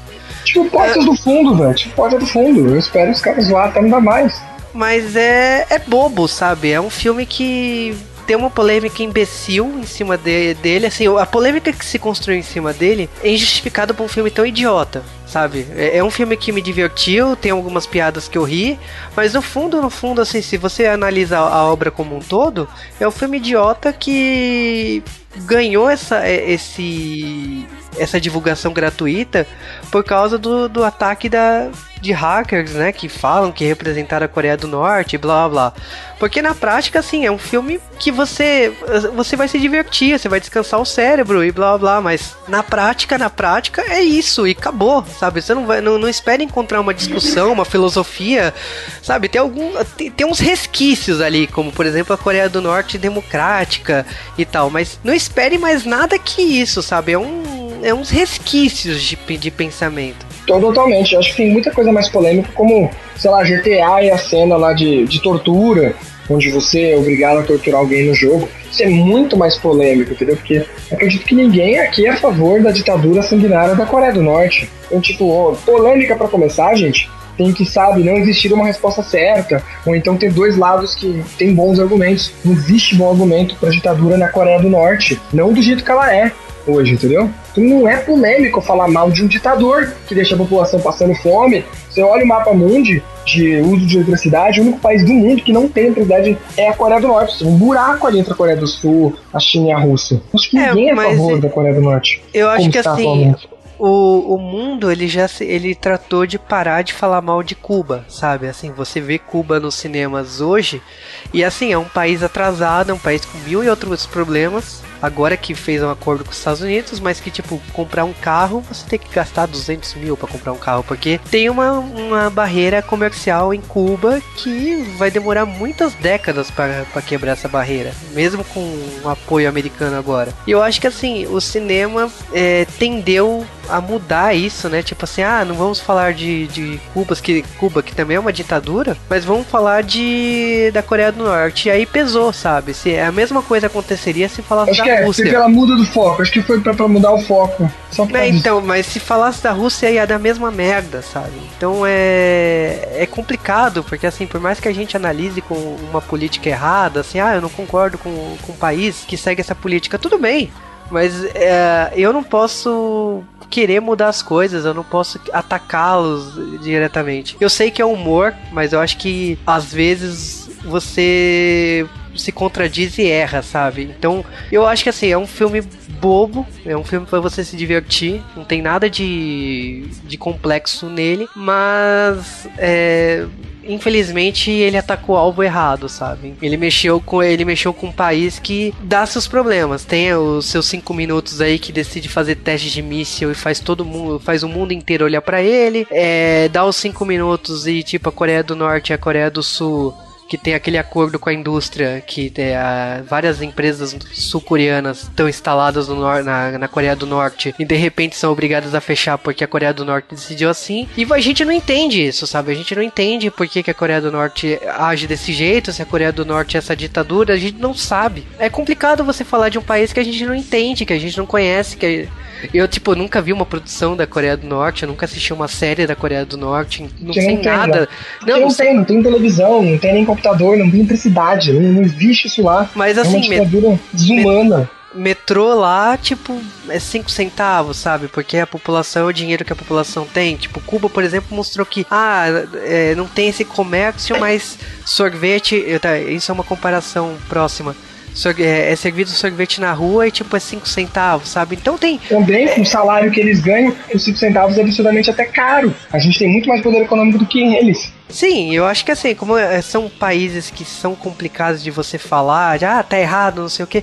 Tipo, Portas do Fundo, velho. Tipo, Porta do Fundo. Eu espero os caras lá até não dar mais. Mas é, é bobo, sabe? É um filme que tem uma polêmica imbecil em cima de- dele. Assim, a polêmica que se construiu em cima dele é injustificada por um filme tão idiota, sabe? É, é um filme que me divertiu, tem algumas piadas que eu ri, mas no fundo, no fundo, assim, se você analisa a obra como um todo, é um filme idiota que ganhou essa, é, esse, essa divulgação gratuita por causa do, do ataque da, de hackers, né? Que falam que representaram a Coreia do Norte, blá blá. Porque na prática, assim, é um filme que você você vai se divertir, você vai descansar o cérebro e blá blá, mas na prática, na prática é isso e acabou, sabe? Você não vai não, não espera encontrar uma discussão, uma filosofia, sabe? Tem algum tem, tem uns resquícios ali, como por exemplo a Coreia do Norte democrática e tal, mas não espere mais nada que isso, sabe? É um é uns resquícios de, de pensamento. Totalmente. Eu acho que tem muita coisa mais polêmica, como, sei lá, GTA e a cena lá de, de tortura, onde você é obrigado a torturar alguém no jogo, isso é muito mais polêmico, entendeu? Porque acredito que ninguém aqui é a favor da ditadura sanguinária da Coreia do Norte. Então, tipo, ó, polêmica para começar, gente, tem que, sabe, não existir uma resposta certa, ou então ter dois lados que têm bons argumentos. Não existe bom argumento para ditadura na Coreia do Norte, não do jeito que ela é hoje, entendeu? Então não é polêmico falar mal de um ditador que deixa a população passando fome. Você olha o mapa mundi de uso de eletricidade, o único país do mundo que não tem eletricidade é a Coreia do Norte. Um buraco ali entre a Coreia do Sul, a China e a Rússia. Acho que é, ninguém é a favor da Coreia do Norte. Eu acho que assim, atualmente o, o mundo ele já se, ele tratou de parar de falar mal de Cuba, sabe? Assim, você vê Cuba nos cinemas hoje e assim é um país atrasado, é um país com mil e outros problemas. Agora que fez um acordo com os Estados Unidos, mas que tipo comprar um carro você tem que gastar 200 mil para comprar um carro, porque tem uma, uma barreira comercial em Cuba que vai demorar muitas décadas para quebrar essa barreira, mesmo com o apoio americano agora. E eu acho que assim o cinema é, tendeu a mudar isso, né? Tipo assim, ah, não vamos falar de, de Cuba, que, Cuba, que também é uma ditadura, mas vamos falar de da Coreia do Norte. E aí pesou, sabe? Se a mesma coisa aconteceria se falasse Acho da que é, Rússia. Porque ela muda do foco. Acho que foi pra, pra mudar o foco. Só pra é, então, mas se falasse da Rússia ia dar a mesma merda, sabe? Então é é complicado, porque assim, por mais que a gente analise com uma política errada, assim, ah, eu não concordo com, com um país que segue essa política, tudo bem. Mas é, eu não posso querer mudar as coisas, eu não posso atacá-los diretamente. Eu sei que é humor, mas eu acho que às vezes você se contradiz e erra, sabe? Então, eu acho que assim, é um filme bobo, é um filme para você se divertir, não tem nada de, de complexo nele, mas é, infelizmente ele atacou o alvo errado, sabe? Ele mexeu com ele mexeu com um país que dá seus problemas. Tem os seus cinco minutos aí que decide fazer teste de míssil e faz todo mundo, faz o mundo inteiro olhar para ele. É, dá os cinco minutos e tipo a Coreia do Norte e a Coreia do Sul que tem aquele acordo com a indústria, que é, várias empresas sul-coreanas estão instaladas na, na Coreia do Norte e de repente são obrigadas a fechar porque a Coreia do Norte decidiu assim. E a gente não entende isso, sabe? A gente não entende por que, que a Coreia do Norte age desse jeito, se a Coreia do Norte é essa ditadura, a gente não sabe. É complicado você falar de um país que a gente não entende, que a gente não conhece, que eu, tipo, nunca vi uma produção da Coreia do Norte, eu nunca assisti uma série da Coreia do Norte, não sei não nada. Né? Não, não, tem, não tem televisão, não tem nem computador, não tem eletricidade, não, não existe isso lá. Mas assim, é uma assim, ditadura desumana. Metrô lá, tipo, é 5 centavos, sabe? Porque a população é o dinheiro que a população tem. Tipo, Cuba, por exemplo, mostrou que, ah, é, não tem esse comércio, mas sorvete. Tá, isso é uma comparação próxima é, é servido sorvete na rua e tipo é 5 centavos, sabe? Então tem. Também, com o salário que eles ganham, os 5 centavos é absurdamente até caro. A gente tem muito mais poder econômico do que eles. Sim, eu acho que assim, como é, são países que são complicados de você falar, de, ah, tá errado, não sei o que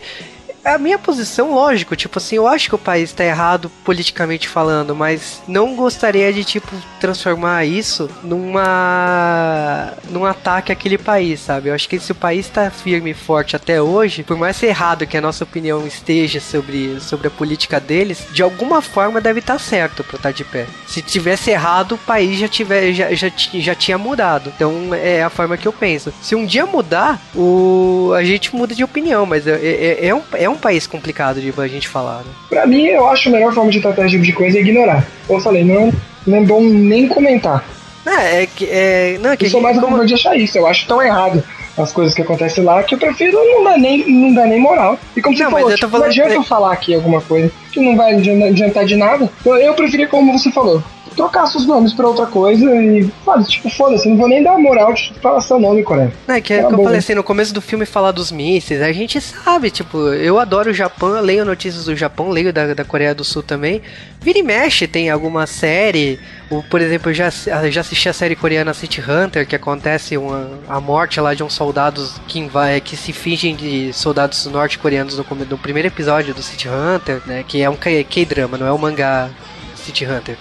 a minha posição, lógico, tipo assim, eu acho que o país tá errado politicamente falando, mas não gostaria de, tipo, transformar isso numa. num ataque àquele país, sabe? Eu acho que se o país tá firme e forte até hoje, por mais errado que a nossa opinião esteja sobre, sobre a política deles, de alguma forma deve estar tá certo pra estar tá de pé. Se tivesse errado, o país já, tiver, já, já, já tinha mudado. Então é a forma que eu penso. Se um dia mudar, o, a gente muda de opinião, mas é, é, é um, é um um país complicado de a gente falar, né? Pra mim, eu acho a melhor forma de tratar esse tipo de coisa é ignorar. Como eu falei, não, não é bom nem comentar. É, é que. É, não, é que eu sou mais como... a de achar isso. Eu acho tão errado as coisas que acontecem lá que eu prefiro não dar nem, não dar nem moral. E como não, você falou, tipo, falando... não adianta eu falar aqui alguma coisa que não vai adiantar de nada. Eu, eu preferi como você falou trocar seus nomes pra outra coisa e, sabe, tipo, foda-se, não vou nem dar moral de falar seu nome, Coreia. É, que, é que eu falei assim, no começo do filme falar dos mísseis, a gente sabe, tipo, eu adoro o Japão, eu leio notícias do Japão, leio da, da Coreia do Sul também. Vira e mexe, tem alguma série, ou, por exemplo, eu já, já assisti a série coreana City Hunter, que acontece uma, a morte lá de uns soldados que, vai, que se fingem de soldados norte-coreanos no, no primeiro episódio do City Hunter, né, que é um K-drama, não é um mangá City Hunter.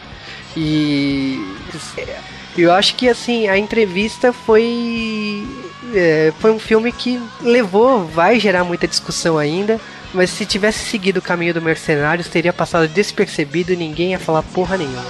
E eu acho que assim a entrevista foi é, foi um filme que levou, vai gerar muita discussão ainda. Mas se tivesse seguido o caminho do Mercenários, teria passado despercebido e ninguém ia falar porra nenhuma.